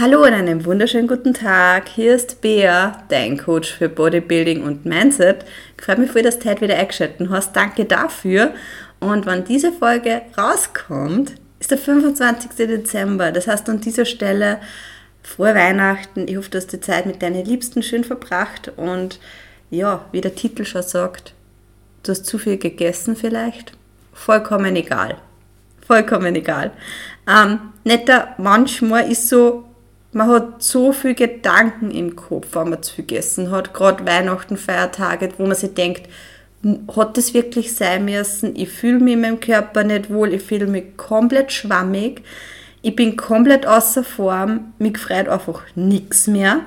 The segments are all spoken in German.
Hallo und einen wunderschönen guten Tag. Hier ist Bea, dein Coach für Bodybuilding und Mindset. Ich freue mich voll, dass du heute wieder eingeschaltet hast. Danke dafür. Und wenn diese Folge rauskommt, ist der 25. Dezember. Das heißt an dieser Stelle frohe Weihnachten. Ich hoffe, du hast die Zeit mit deinen Liebsten schön verbracht. Und ja, wie der Titel schon sagt, du hast zu viel gegessen vielleicht. Vollkommen egal. Vollkommen egal. Ähm, netter, manchmal ist so, man hat so viel Gedanken im Kopf, wenn man zu viel gegessen hat, gerade Weihnachten, Feiertage, wo man sich denkt, hat das wirklich sein müssen? Ich fühle mich in meinem Körper nicht wohl, ich fühle mich komplett schwammig, ich bin komplett außer Form, mich freut einfach nichts mehr.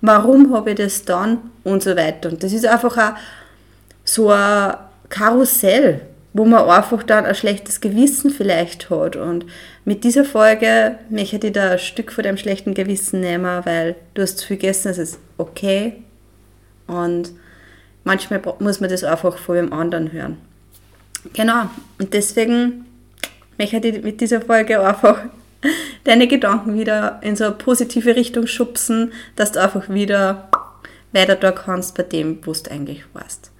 Warum habe ich das dann? Und so weiter. Und das ist einfach auch so ein Karussell, wo man einfach dann ein schlechtes Gewissen vielleicht hat. Und mit dieser Folge möchte ich da ein Stück von dem schlechten Gewissen nehmen, weil du hast zu viel gegessen, es ist okay. Und manchmal muss man das einfach von dem anderen hören. Genau, und deswegen möchte ich mit dieser Folge einfach deine Gedanken wieder in so eine positive Richtung schubsen, dass du einfach wieder weiter da kannst bei dem, wo du eigentlich warst.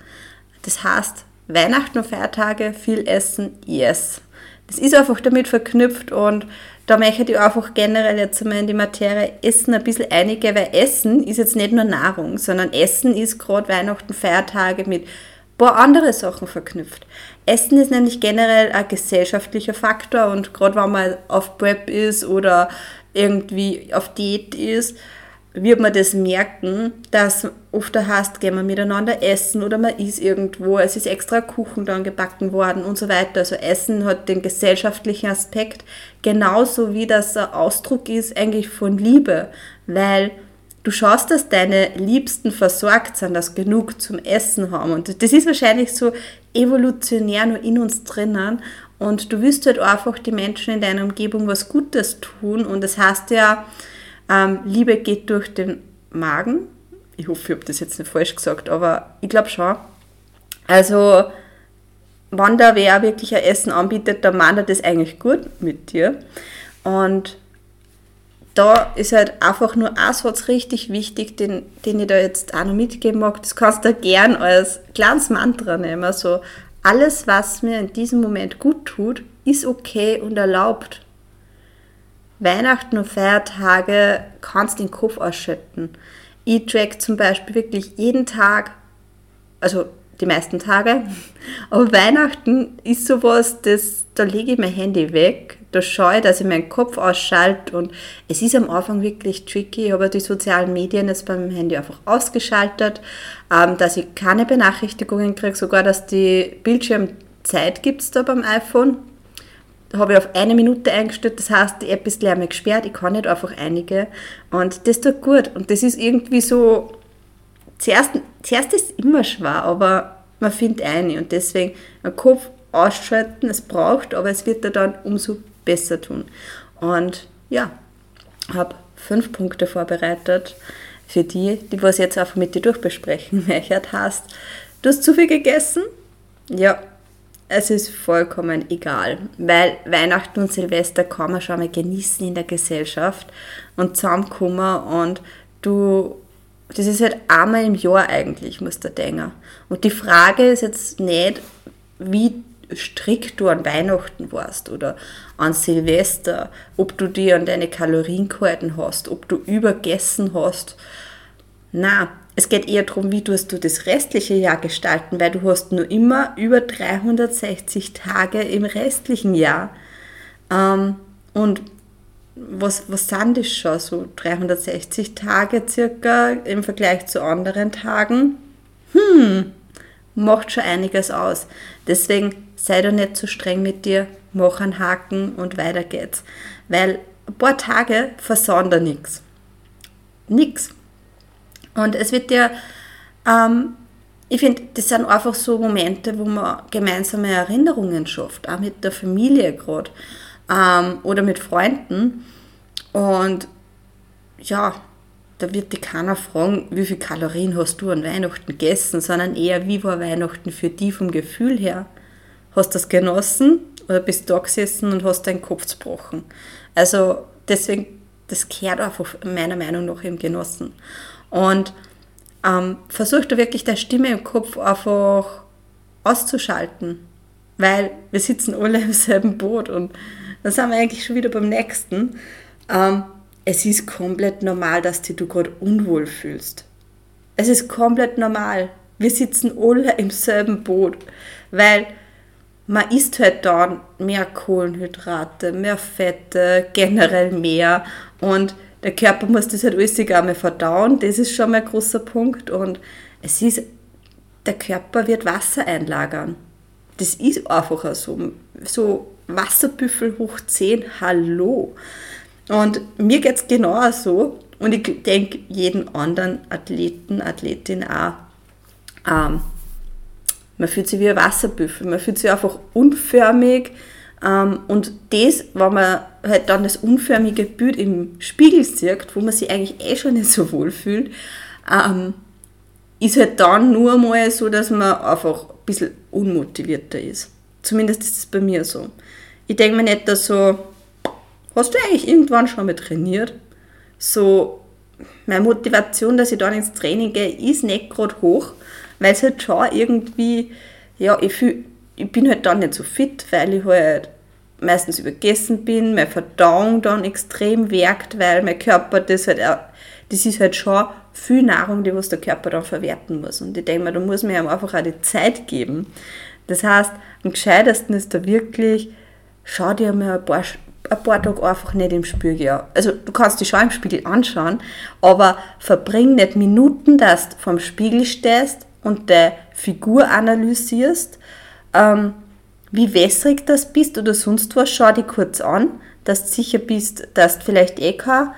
Das heißt, Weihnachten und Feiertage, viel Essen, yes. Das ist einfach damit verknüpft und da möchte ich einfach generell jetzt einmal in die Materie Essen ein bisschen einige, weil Essen ist jetzt nicht nur Nahrung, sondern Essen ist gerade Weihnachten, Feiertage mit ein paar andere Sachen verknüpft. Essen ist nämlich generell ein gesellschaftlicher Faktor und gerade wenn man auf Prep ist oder irgendwie auf Diät ist, wird man das merken, dass oft der heißt, gehen wir miteinander essen oder man isst irgendwo, es ist extra Kuchen dann gebacken worden und so weiter. Also Essen hat den gesellschaftlichen Aspekt, genauso wie das ein Ausdruck ist eigentlich von Liebe, weil du schaust, dass deine Liebsten versorgt sind, dass genug zum Essen haben. Und das ist wahrscheinlich so evolutionär nur in uns drinnen. Und du willst halt einfach die Menschen in deiner Umgebung was Gutes tun. Und das heißt ja, ähm, Liebe geht durch den Magen. Ich hoffe, ich habe das jetzt nicht falsch gesagt, aber ich glaube schon. Also, wenn da wer wirklich ein Essen anbietet, dann meint er das eigentlich gut mit dir. Und da ist halt einfach nur ein Satz richtig wichtig, den, den ich da jetzt auch noch mitgeben mag. Das kannst du gern als kleines Mantra nehmen. So, alles, was mir in diesem Moment gut tut, ist okay und erlaubt. Weihnachten und Feiertage kannst du den Kopf ausschütten. Ich track zum Beispiel wirklich jeden Tag, also die meisten Tage, aber Weihnachten ist sowas, das, da lege ich mein Handy weg, da schaue ich, dass ich meinen Kopf ausschalte und es ist am Anfang wirklich tricky, ich habe die sozialen Medien jetzt beim Handy einfach ausgeschaltet, ähm, dass ich keine Benachrichtigungen kriege, sogar dass die Bildschirmzeit gibt es da beim iPhone, habe ich auf eine Minute eingestellt, das heißt, die App ist gleich gesperrt, ich kann nicht einfach einige und das tut gut und das ist irgendwie so, zuerst, zuerst ist es immer schwer, aber man findet eine und deswegen den Kopf ausschalten, es braucht, aber es wird dir dann umso besser tun. Und ja, habe fünf Punkte vorbereitet für die, die was jetzt einfach mit dir durchbesprechen möchten. Heißt, du hast zu viel gegessen? Ja, es ist vollkommen egal, weil Weihnachten und Silvester kann man schon mal genießen in der Gesellschaft und zusammenkommen und du, das ist halt einmal im Jahr eigentlich, muss der denken. Und die Frage ist jetzt nicht, wie strikt du an Weihnachten warst oder an Silvester, ob du dir an deine Kalorien gehalten hast, ob du übergessen hast. Na, es geht eher darum, wie tust du das restliche Jahr gestalten, weil du hast nur immer über 360 Tage im restlichen Jahr. Ähm, und was, was sind das schon? So 360 Tage circa im Vergleich zu anderen Tagen? Hm, macht schon einiges aus. Deswegen sei doch nicht zu streng mit dir, mach einen Haken und weiter geht's. Weil ein paar Tage versauen da nichts. Nix. Und es wird dir, ähm, ich finde, das sind einfach so Momente, wo man gemeinsame Erinnerungen schafft, auch mit der Familie gerade ähm, oder mit Freunden. Und ja, da wird dich keiner fragen, wie viel Kalorien hast du an Weihnachten gegessen, sondern eher, wie war Weihnachten für dich vom Gefühl her? Hast du das genossen oder bist du da gesessen und hast deinen Kopf zerbrochen? Also deswegen das gehört einfach meiner Meinung nach im Genossen. Und ähm, versuch da wirklich deine Stimme im Kopf einfach auszuschalten. Weil wir sitzen alle im selben Boot und dann sind wir eigentlich schon wieder beim nächsten. Ähm, es ist komplett normal, dass dich du gerade unwohl fühlst. Es ist komplett normal. Wir sitzen alle im selben Boot, weil man isst halt dann mehr Kohlenhydrate, mehr Fette, generell mehr und der Körper muss das halt alles einmal verdauen, das ist schon mal ein großer Punkt und es ist, der Körper wird Wasser einlagern. Das ist einfach so. So Wasserbüffel hoch 10, hallo. Und mir geht es genau so und ich denke jeden anderen Athleten, Athletin auch. Ähm, man fühlt sich wie ein Wasserbüffel, man fühlt sich einfach unförmig. Ähm, und das, wenn man halt dann das unförmige Bild im Spiegel sieht, wo man sich eigentlich eh schon nicht so wohl fühlt, ähm, ist halt dann nur mal so, dass man einfach ein bisschen unmotivierter ist. Zumindest ist es bei mir so. Ich denke mir nicht, dass so, hast du eigentlich irgendwann schon mal trainiert? So, meine Motivation, dass ich dann ins Training gehe, ist nicht gerade hoch, weil es halt schon irgendwie, ja, ich, fühl, ich bin halt dann nicht so fit, weil ich halt meistens übergessen bin, meine Verdauung dann extrem wirkt, weil mein Körper das halt, das ist halt schon viel Nahrung, die was der Körper dann verwerten muss. Und ich denke mir, da muss man ihm einfach auch die Zeit geben. Das heißt, am gescheitesten ist da wirklich, schau dir mal ein paar, ein paar Tage einfach nicht im Spiegel an. Also du kannst dich schon im Spiegel anschauen, aber verbring nicht Minuten, dass du vom Spiegel stehst und der Figur analysierst, ähm, wie wässrig das bist oder sonst was, schau dich kurz an, dass du sicher bist, dass du vielleicht eh kein,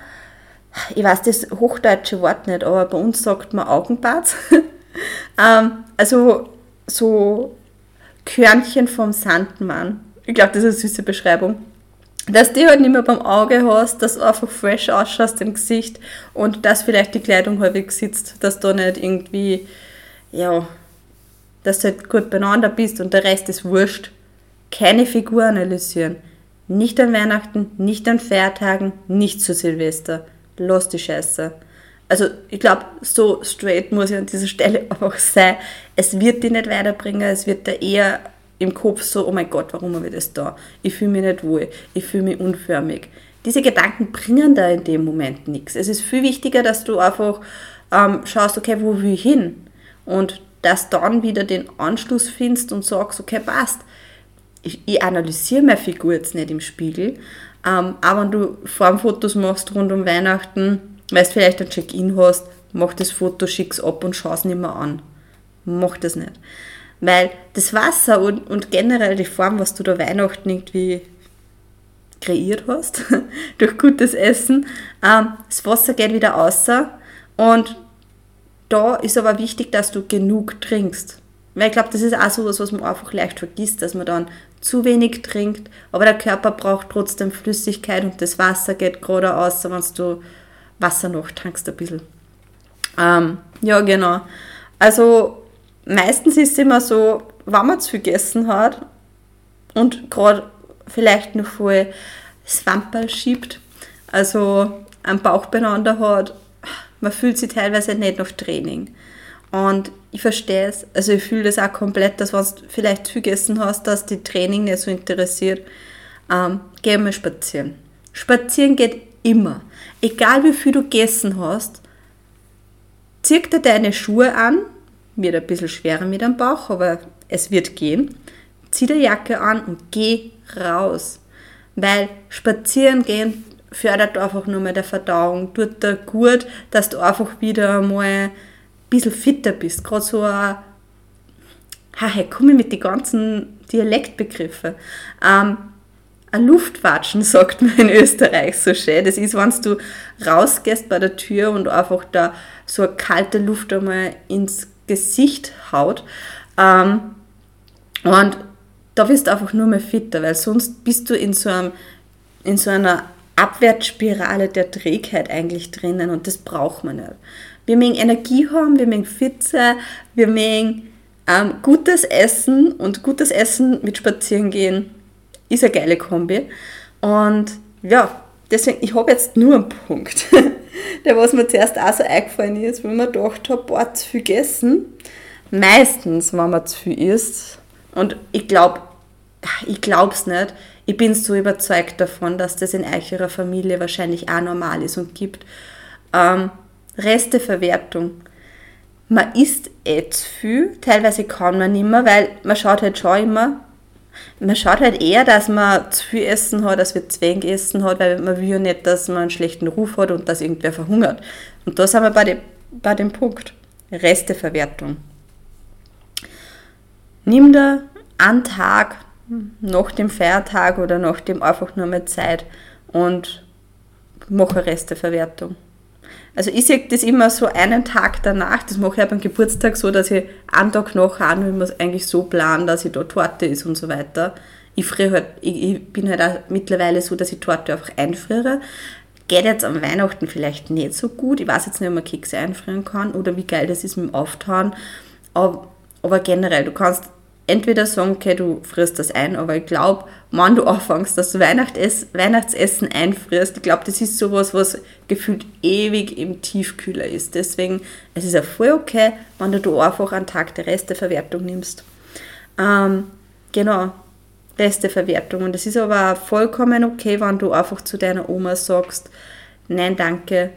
ich weiß das hochdeutsche Wort nicht, aber bei uns sagt man Augenbad. ähm, also so Körnchen vom Sandmann. Ich glaube, das ist eine süße Beschreibung. Dass du halt nicht mehr beim Auge hast, dass du einfach fresh ausschaust im Gesicht und dass vielleicht die Kleidung halbwegs sitzt, dass du nicht irgendwie, ja, dass du halt gut beieinander bist und der Rest ist wurscht. Keine Figur analysieren. Nicht an Weihnachten, nicht an Feiertagen, nicht zu Silvester. Lass die Scheiße. Also ich glaube, so straight muss ich an dieser Stelle einfach sein. Es wird dich nicht weiterbringen, es wird da eher im Kopf so, oh mein Gott, warum habe ich das da? Ich fühle mich nicht wohl, ich fühle mich unförmig. Diese Gedanken bringen da in dem Moment nichts. Es ist viel wichtiger, dass du einfach ähm, schaust, okay, wo will ich hin? Und dass dann wieder den Anschluss findest und sagst, okay, passt. Ich, ich analysiere meine Figur jetzt nicht im Spiegel, ähm, aber wenn du Formfotos machst rund um Weihnachten, weil du vielleicht ein Check-in hast, mach das Foto, schick's ab und schau es nicht mehr an. Mach das nicht. Weil das Wasser und, und generell die Form, was du da Weihnachten irgendwie kreiert hast, durch gutes Essen, ähm, das Wasser geht wieder außer und da ist aber wichtig, dass du genug trinkst. Weil ich glaube, das ist auch so was, was man einfach leicht vergisst, dass man dann zu wenig trinkt, aber der Körper braucht trotzdem Flüssigkeit und das Wasser geht gerade aus, wenn du Wasser noch tankst ein bisschen. Ähm, ja, genau. Also meistens ist es immer so, wenn man zu viel gegessen hat und gerade vielleicht noch voll das Wamperl schiebt, also ein Bauch beieinander hat, man fühlt sich teilweise nicht nach Training. Und ich verstehe es, also ich fühle das auch komplett, dass wenn du vielleicht viel gegessen hast, dass die Training nicht so interessiert. Ähm, geh mal spazieren. Spazieren geht immer. Egal wie viel du gegessen hast, zieh dir deine Schuhe an, wird ein bisschen schwerer mit dem Bauch, aber es wird gehen. Zieh die Jacke an und geh raus. Weil spazieren gehen fördert einfach nur mal der Verdauung, tut dir gut, dass du einfach wieder mal ein bisschen fitter bist. Gerade so ein, ha, komme ich mit den ganzen Dialektbegriffen. Ähm, ein Luftwatschen, sagt man in Österreich so schön. Das ist, wenn du rausgehst bei der Tür und einfach da so eine kalte Luft einmal ins Gesicht haut. Ähm, und da wirst du einfach nur mehr fitter, weil sonst bist du in so, einem, in so einer Abwärtsspirale der Trägheit eigentlich drinnen und das braucht man nicht. Wir mögen Energie haben, wir mögen fit sein, wir mögen ähm, gutes Essen und gutes Essen mit Spazieren gehen ist eine geile Kombi. Und ja, deswegen, ich habe jetzt nur einen Punkt, der was mir zuerst auch so eingefallen ist, ich mir gedacht habe, boah, zu viel gegessen. Meistens, wenn man zu viel isst, und ich glaube, ich glaube es nicht, ich bin so überzeugt davon, dass das in eurer Familie wahrscheinlich auch normal ist und gibt. Ähm, Resteverwertung. Man isst eh zu viel, teilweise kann man nicht mehr, weil man schaut halt schon immer, man schaut halt eher, dass man zu viel Essen hat, als wir zu wenig Essen hat, weil man will ja nicht, dass man einen schlechten Ruf hat und dass irgendwer verhungert. Und da sind wir bei dem, bei dem Punkt. Resteverwertung. Nimm dir einen Tag nach dem Feiertag oder nach dem einfach nur mal Zeit und mache Resteverwertung. Also ich sehe das immer so einen Tag danach, das mache ich beim Geburtstag so, dass ich einen Tag nachher an, wenn wir es eigentlich so planen, dass ich da Torte ist und so weiter. Ich friere halt, ich, ich bin halt auch mittlerweile so, dass ich Torte einfach einfriere. Geht jetzt am Weihnachten vielleicht nicht so gut. Ich weiß jetzt nicht, ob man Kekse einfrieren kann oder wie geil das ist mit dem Auftauen. Aber, aber generell, du kannst entweder sagen, okay, du frisst das ein, aber ich glaube, wenn du anfängst, dass du Weihnachtsessen einfrierst, ich glaube, das ist sowas, was gefühlt ewig im Tiefkühler ist. Deswegen, es ist ja voll okay, wenn du da einfach einen Tag der Resteverwertung nimmst. Ähm, genau, Resteverwertung. Und es ist aber vollkommen okay, wenn du einfach zu deiner Oma sagst, nein, danke,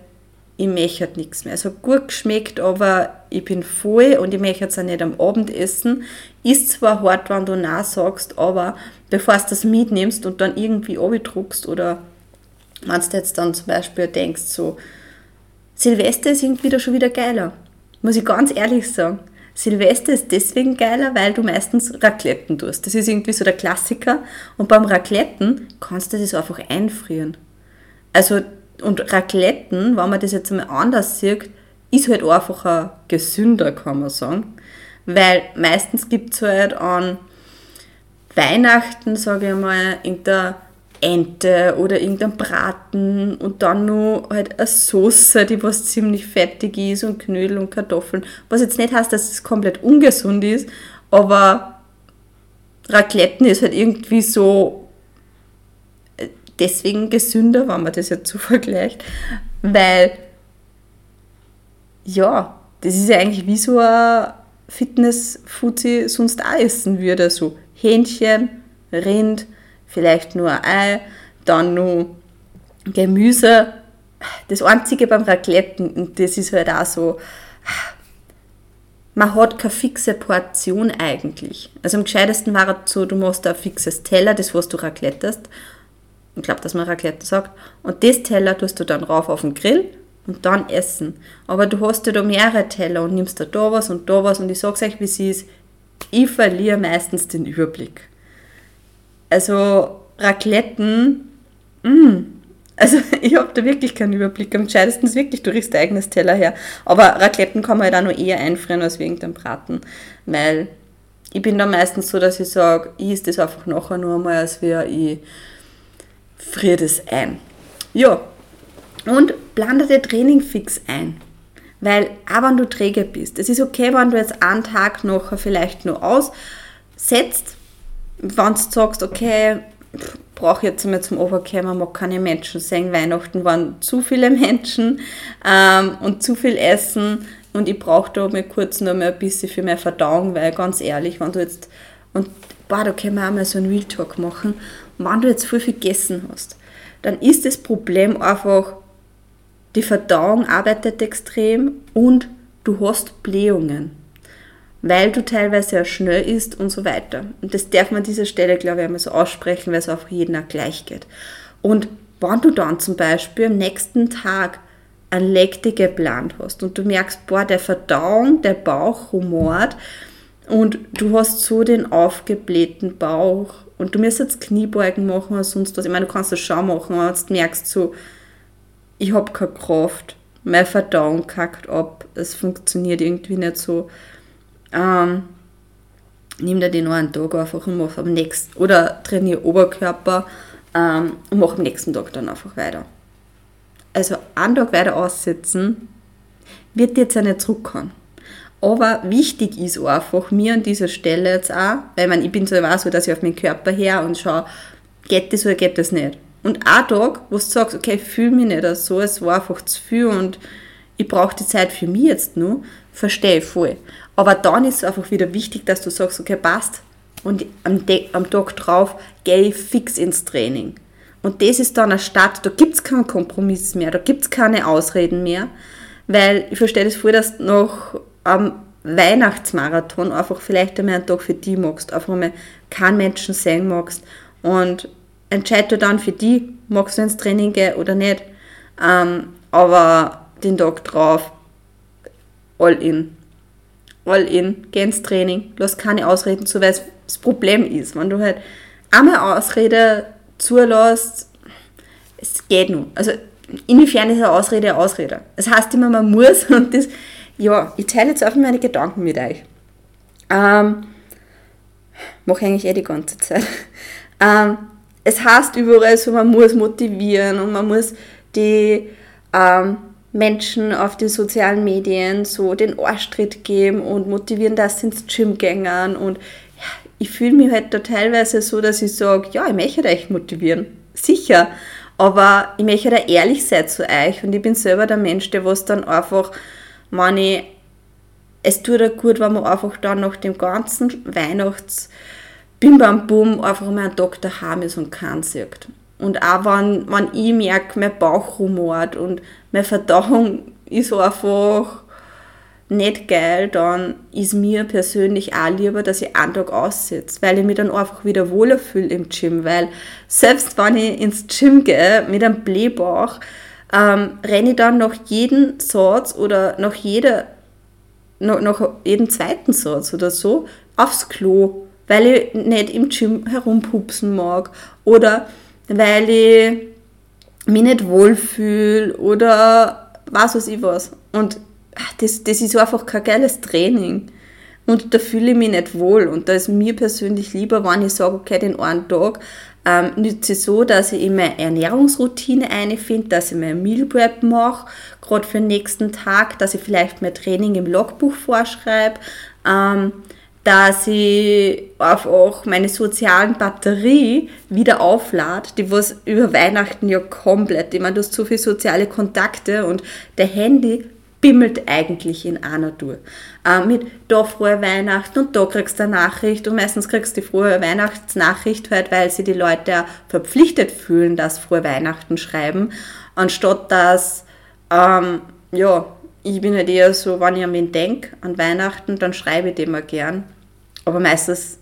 ich möchte halt nichts mehr. Es hat gut geschmeckt, aber ich bin voll und ich möchte jetzt auch nicht am Abend essen. Ist zwar hart, wenn du Nein sagst, aber bevor du das mitnimmst und dann irgendwie abdruckst oder wenn du jetzt dann zum Beispiel denkst, so, Silvester ist irgendwie da schon wieder geiler. Muss ich ganz ehrlich sagen. Silvester ist deswegen geiler, weil du meistens Racletten tust. Das ist irgendwie so der Klassiker. Und beim Racletten kannst du das einfach einfrieren. Also und Racletten, wenn man das jetzt mal anders sieht, ist halt einfacher gesünder, kann man sagen. Weil meistens gibt es halt an Weihnachten, sage ich mal, irgendeine Ente oder irgendein Braten und dann noch halt eine Soße, die was ziemlich fettig ist und Knödel und Kartoffeln. Was jetzt nicht heißt, dass es komplett ungesund ist, aber Racletten ist halt irgendwie so deswegen gesünder, wenn man das jetzt so vergleicht, weil ja, das ist ja eigentlich wie so ein Fitness-Food sie sonst auch essen würde. So Hähnchen, Rind, vielleicht nur ein Ei, dann nur Gemüse. Das Einzige beim Racletten, und das ist halt auch so, man hat keine fixe Portion eigentlich. Also am gescheitesten war es so, du machst ein fixes Teller, das was du raclettest, ich glaube, dass man Raclette sagt. Und das Teller tust du dann rauf auf den Grill und dann essen. Aber du hast ja da mehrere Teller und nimmst da, da was und da was und ich sag's euch, wie es ist, ich verliere meistens den Überblick. Also Racletten, mh, mm, also ich habe da wirklich keinen Überblick. Am gescheitesten ist wirklich, du riechst dein eigenes Teller her. Aber Racletten kann man halt auch noch eher einfrieren als wegen dem Braten, weil ich bin da meistens so, dass ich sage, ich esse das einfach nachher nur einmal, als wäre ich frier das ein. Ja, und plane dir Training fix ein. Weil auch wenn du träge bist, es ist okay, wenn du jetzt einen Tag nachher vielleicht nur aussetzt, wenn du sagst, okay, brauche jetzt einmal zum Overkämmer, mag keine Menschen sehen, Weihnachten waren zu viele Menschen ähm, und zu viel Essen und ich brauche da mal kurz noch mal ein bisschen für mehr Verdauung, weil ganz ehrlich, wenn du jetzt, und boah, da können wir auch mal so einen Real Talk machen, wenn du jetzt viel, viel gegessen hast, dann ist das Problem einfach, die Verdauung arbeitet extrem und du hast Blähungen, weil du teilweise ja schnell isst und so weiter. Und das darf man an dieser Stelle, glaube ich, einmal so aussprechen, weil es auf jeden auch gleich geht. Und wenn du dann zum Beispiel am nächsten Tag ein Lekte geplant hast und du merkst, boah, der Verdauung, der Bauch rumort und du hast so den aufgeblähten Bauch und du musst jetzt Kniebeugen machen oder sonst was. Ich meine, du kannst das schon machen, aber du merkst so, ich habe keine Kraft, meine Verdauung kackt ab, es funktioniert irgendwie nicht so. Ähm, nimm dir den einen Tag einfach und mach am nächsten, oder trainiere Oberkörper ähm, und mach am nächsten Tag dann einfach weiter. Also einen Tag weiter aussitzen, wird dir jetzt ja nicht zurückkommen. Aber wichtig ist einfach mir an dieser Stelle jetzt auch, weil meine, ich bin so immer so, dass ich auf meinen Körper her und schaue, geht das oder geht das nicht. Und ein Tag, wo du sagst, okay, ich fühle mich nicht so, es war einfach zu viel und ich brauche die Zeit für mich jetzt nur, verstehe ich voll. Aber dann ist es einfach wieder wichtig, dass du sagst, okay, passt. Und am, am Tag drauf gehe ich fix ins Training. Und das ist dann eine Stadt, da gibt es keinen Kompromiss mehr, da gibt es keine Ausreden mehr, weil ich verstehe das voll, dass noch am Weihnachtsmarathon einfach vielleicht einmal einen Tag für die magst, einfach mal keinen Menschen sehen magst und entscheide dann für die, magst du ins Training gehen oder nicht. Ähm, aber den Tag drauf, all in. All in, geh ins Training, lass keine Ausreden zu, weil das Problem ist, wenn du halt einmal Ausrede zulässt, es geht nur. Also inwiefern ist eine Ausrede eine Ausrede? Es das heißt immer, man muss und das, ja, ich teile jetzt einfach meine Gedanken mit euch. Ähm, mache eigentlich eh die ganze Zeit. Ähm, es heißt überall so, man muss motivieren und man muss die ähm, Menschen auf den sozialen Medien so den Arschtritt geben und motivieren, dass sie ins Gym gängern und ich fühle mich halt da teilweise so, dass ich sage, ja, ich möchte euch motivieren. Sicher. Aber ich möchte da ehrlich sein zu euch und ich bin selber der Mensch, der was dann einfach, ich, es tut ja gut, wenn man einfach dann nach dem ganzen Weihnachts Bim Bam Bum einfach mal einen Tag daheim ist und keinen sieht. Und auch wenn, wenn ich merke, mein Bauch rumort und meine Verdauung ist einfach nicht geil, dann ist mir persönlich auch lieber, dass ich einen Tag aussetze, weil ich mich dann einfach wieder wohler fühle im Gym, weil selbst wenn ich ins Gym gehe mit einem Blähbauch, ähm, renne ich dann nach jedem Satz oder nach jeder nach, nach jedem zweiten Satz oder so aufs Klo, weil ich nicht im Gym herumpupsen mag oder weil ich mich nicht wohlfühle oder was weiß ich was. Und das, das ist einfach kein geiles Training. Und da fühle ich mich nicht wohl. Und da ist mir persönlich lieber, wenn ich sage, okay, den einen Tag ähm, nütze ich so, dass ich in meine Ernährungsroutine einfinde, dass ich mein Meal Prep mache, gerade für den nächsten Tag, dass ich vielleicht mein Training im Logbuch vorschreibe, ähm, dass ich einfach meine sozialen Batterie wieder auflade, die was über Weihnachten ja komplett, ich meine, du hast so viele soziale Kontakte und der Handy bimmelt eigentlich in einer Tour. Äh, mit da frohe Weihnachten und da kriegst du eine Nachricht und meistens kriegst du die frohe Weihnachtsnachricht halt, weil sie die Leute verpflichtet fühlen, dass frohe Weihnachten schreiben, anstatt dass, ähm, ja, ich bin halt eher so, wenn ich an wen denke, an Weihnachten, dann schreibe ich dem mal gern. Aber meistens,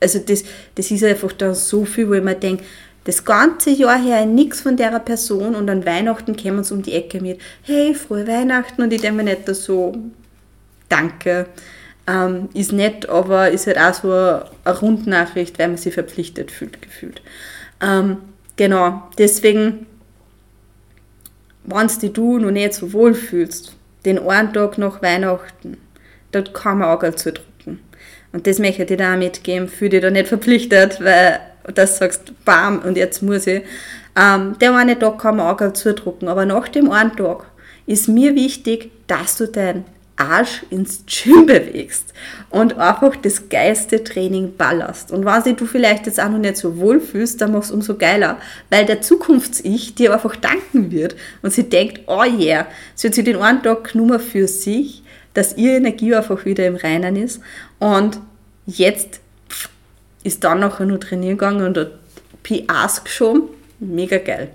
also das, das ist einfach dann so viel, wo ich mir denke, das ganze Jahr her nichts von der Person und an Weihnachten kommen sie um die Ecke mit, hey, frohe Weihnachten und ich denke mir nicht so, danke, ähm, ist nett, aber ist halt auch so eine Rundnachricht, weil man sich verpflichtet fühlt, gefühlt. Ähm, genau, deswegen, wenn du noch nicht so wohl fühlst, den einen Tag nach Weihnachten, dort kann man auch zudrücken. Und das möchte ich dir da mitgeben, fühle dich da nicht verpflichtet, weil dass du sagst, bam, und jetzt muss ich. Ähm, der eine Tag kann man auch zudrucken, aber nach dem einen Tag ist mir wichtig, dass du deinen Arsch ins Gym bewegst und einfach das geilste Training ballerst. Und wenn du vielleicht jetzt auch noch nicht so wohl fühlst, dann machst du umso geiler, weil der Zukunfts-Ich dir einfach danken wird und sie denkt, oh yeah, sie hat sich den einen Tag genommen für sich, dass ihre Energie einfach wieder im Reinen ist und jetzt ist dann nachher nur trainieren gegangen und hat PAs geschoben. Mega geil.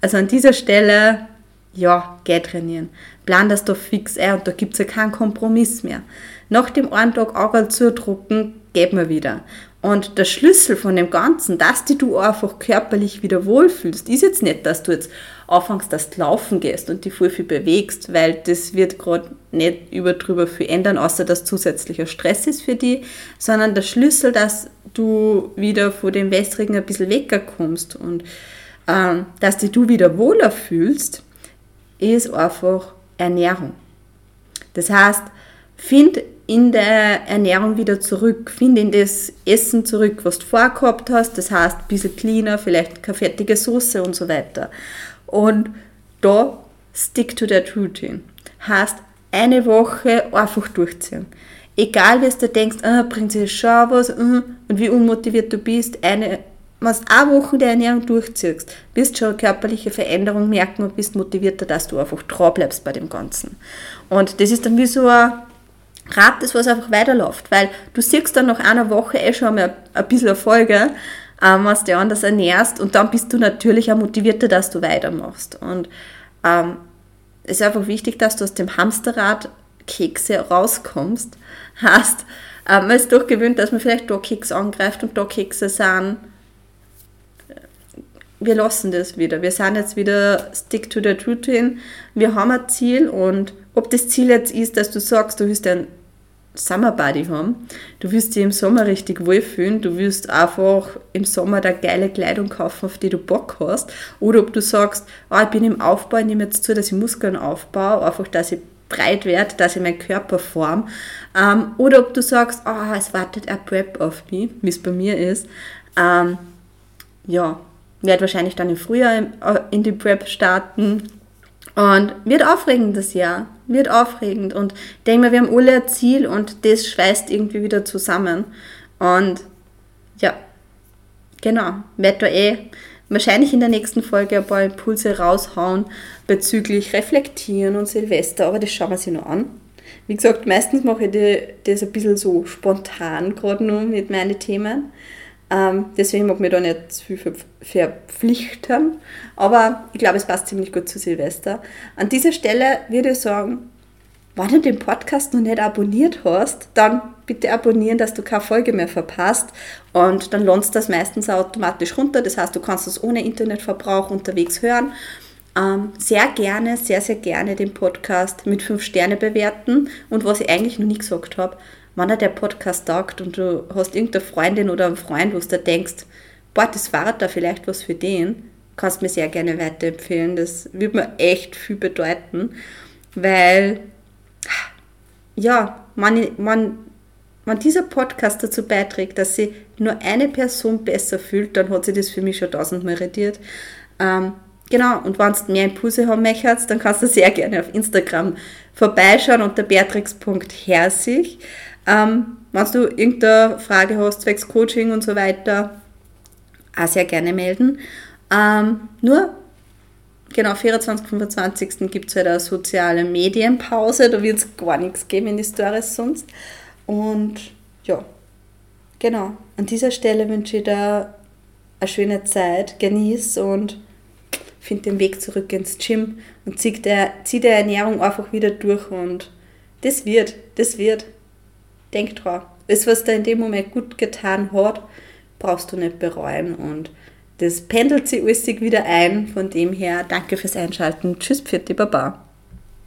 Also an dieser Stelle, ja, geh trainieren. Plan das doch fix ein und da gibt es ja keinen Kompromiss mehr. Nach dem einen Tag Auge zudrucken, geht mir wieder. Und der Schlüssel von dem Ganzen, dass du einfach körperlich wieder wohlfühlst, ist jetzt nicht, dass du jetzt anfängst, dass du laufen gehst und dich voll viel bewegst, weil das wird gerade nicht über drüber viel ändern, außer dass zusätzlicher Stress ist für dich, sondern der Schlüssel, dass du wieder vor dem Wässrigen ein bisschen wegkommst und ähm, dass dich du wieder wohler fühlst, ist einfach Ernährung. Das heißt, find in der Ernährung wieder zurück. Find in das Essen zurück, was du vorher gehabt hast. Das heißt, ein bisschen cleaner, vielleicht keine fertige Soße und so weiter. Und da stick to that routine. Heißt, eine Woche einfach durchziehen. Egal, wie du denkst, ah, bringt sich schon was, uh, und wie unmotiviert du bist, eine wenn du eine Woche der Ernährung durchziehst, wirst du schon körperliche Veränderung merken und bist motivierter, dass du einfach dran bleibst bei dem Ganzen. Und das ist dann wie so ein Rad, das was einfach weiterläuft, weil du siehst dann nach einer Woche eh schon mal ein bisschen Erfolge, ähm, was du anders ernährst und dann bist du natürlich auch motivierter, dass du weitermachst. Und ähm, es ist einfach wichtig, dass du aus dem Hamsterrad Kekse rauskommst. Hast, ähm, man ist doch gewöhnt, dass man vielleicht da Keks angreift und da Kekse sind. Wir lassen das wieder. Wir sind jetzt wieder stick to the routine. Wir haben ein Ziel und ob das Ziel jetzt ist, dass du sagst, du willst ein Summer Body haben. Du wirst dich im Sommer richtig wohlfühlen. Du wirst einfach im Sommer da geile Kleidung kaufen, auf die du Bock hast. Oder ob du sagst, oh, ich bin im Aufbau, ich nehme jetzt zu, dass ich Muskeln aufbaue, einfach, dass ich breit werde, dass ich meinen Körper form. Ähm, oder ob du sagst, oh, es wartet ein Prep auf mich, wie es bei mir ist. Ähm, ja, werde wahrscheinlich dann im Frühjahr äh, in die Prep starten und wird aufregend das Jahr. Wird aufregend. Und ich denke mal, wir haben alle ein Ziel und das schweißt irgendwie wieder zusammen. Und ja, genau. Werde da eh wahrscheinlich in der nächsten Folge ein paar Impulse raushauen bezüglich Reflektieren und Silvester. Aber das schauen wir sich noch an. Wie gesagt, meistens mache ich das ein bisschen so spontan gerade nur mit meinen Themen. Ähm, deswegen mag ich mich da nicht zu viel verpflichten. Aber ich glaube, es passt ziemlich gut zu Silvester. An dieser Stelle würde ich sagen, wenn du den Podcast noch nicht abonniert hast, dann bitte abonnieren, dass du keine Folge mehr verpasst. Und dann lohnt das meistens automatisch runter. Das heißt, du kannst es ohne Internetverbrauch unterwegs hören. Ähm, sehr gerne, sehr, sehr gerne den Podcast mit 5 Sterne bewerten. Und was ich eigentlich noch nie gesagt habe, wenn dir der Podcast taugt und du hast irgendeine Freundin oder einen Freund, wo du denkst, boah, das war da vielleicht was für den, kannst mir sehr gerne weiterempfehlen. Das würde mir echt viel bedeuten, weil, ja, man, man, wenn dieser Podcast dazu beiträgt, dass sich nur eine Person besser fühlt, dann hat sich das für mich schon tausendmal rediert. Ähm, genau, und wenn du mehr Impulse haben möchtest, dann kannst du sehr gerne auf Instagram vorbeischauen unter beatrix.herzig. Ähm, wenn du irgendeine Frage hast, zwecks Coaching und so weiter, auch sehr gerne melden. Ähm, nur, genau, 24. 25. gibt es halt eine soziale Medienpause, da wird es gar nichts geben in die Stories sonst. Und ja, genau, an dieser Stelle wünsche ich dir eine schöne Zeit, genieß und find den Weg zurück ins Gym und zieh der, zieh der Ernährung einfach wieder durch und das wird, das wird. Denk dran, das, was dir in dem Moment gut getan hat, brauchst du nicht bereuen und das pendelt sich alles wieder ein. Von dem her, danke fürs Einschalten. Tschüss, Pfiat, Baba.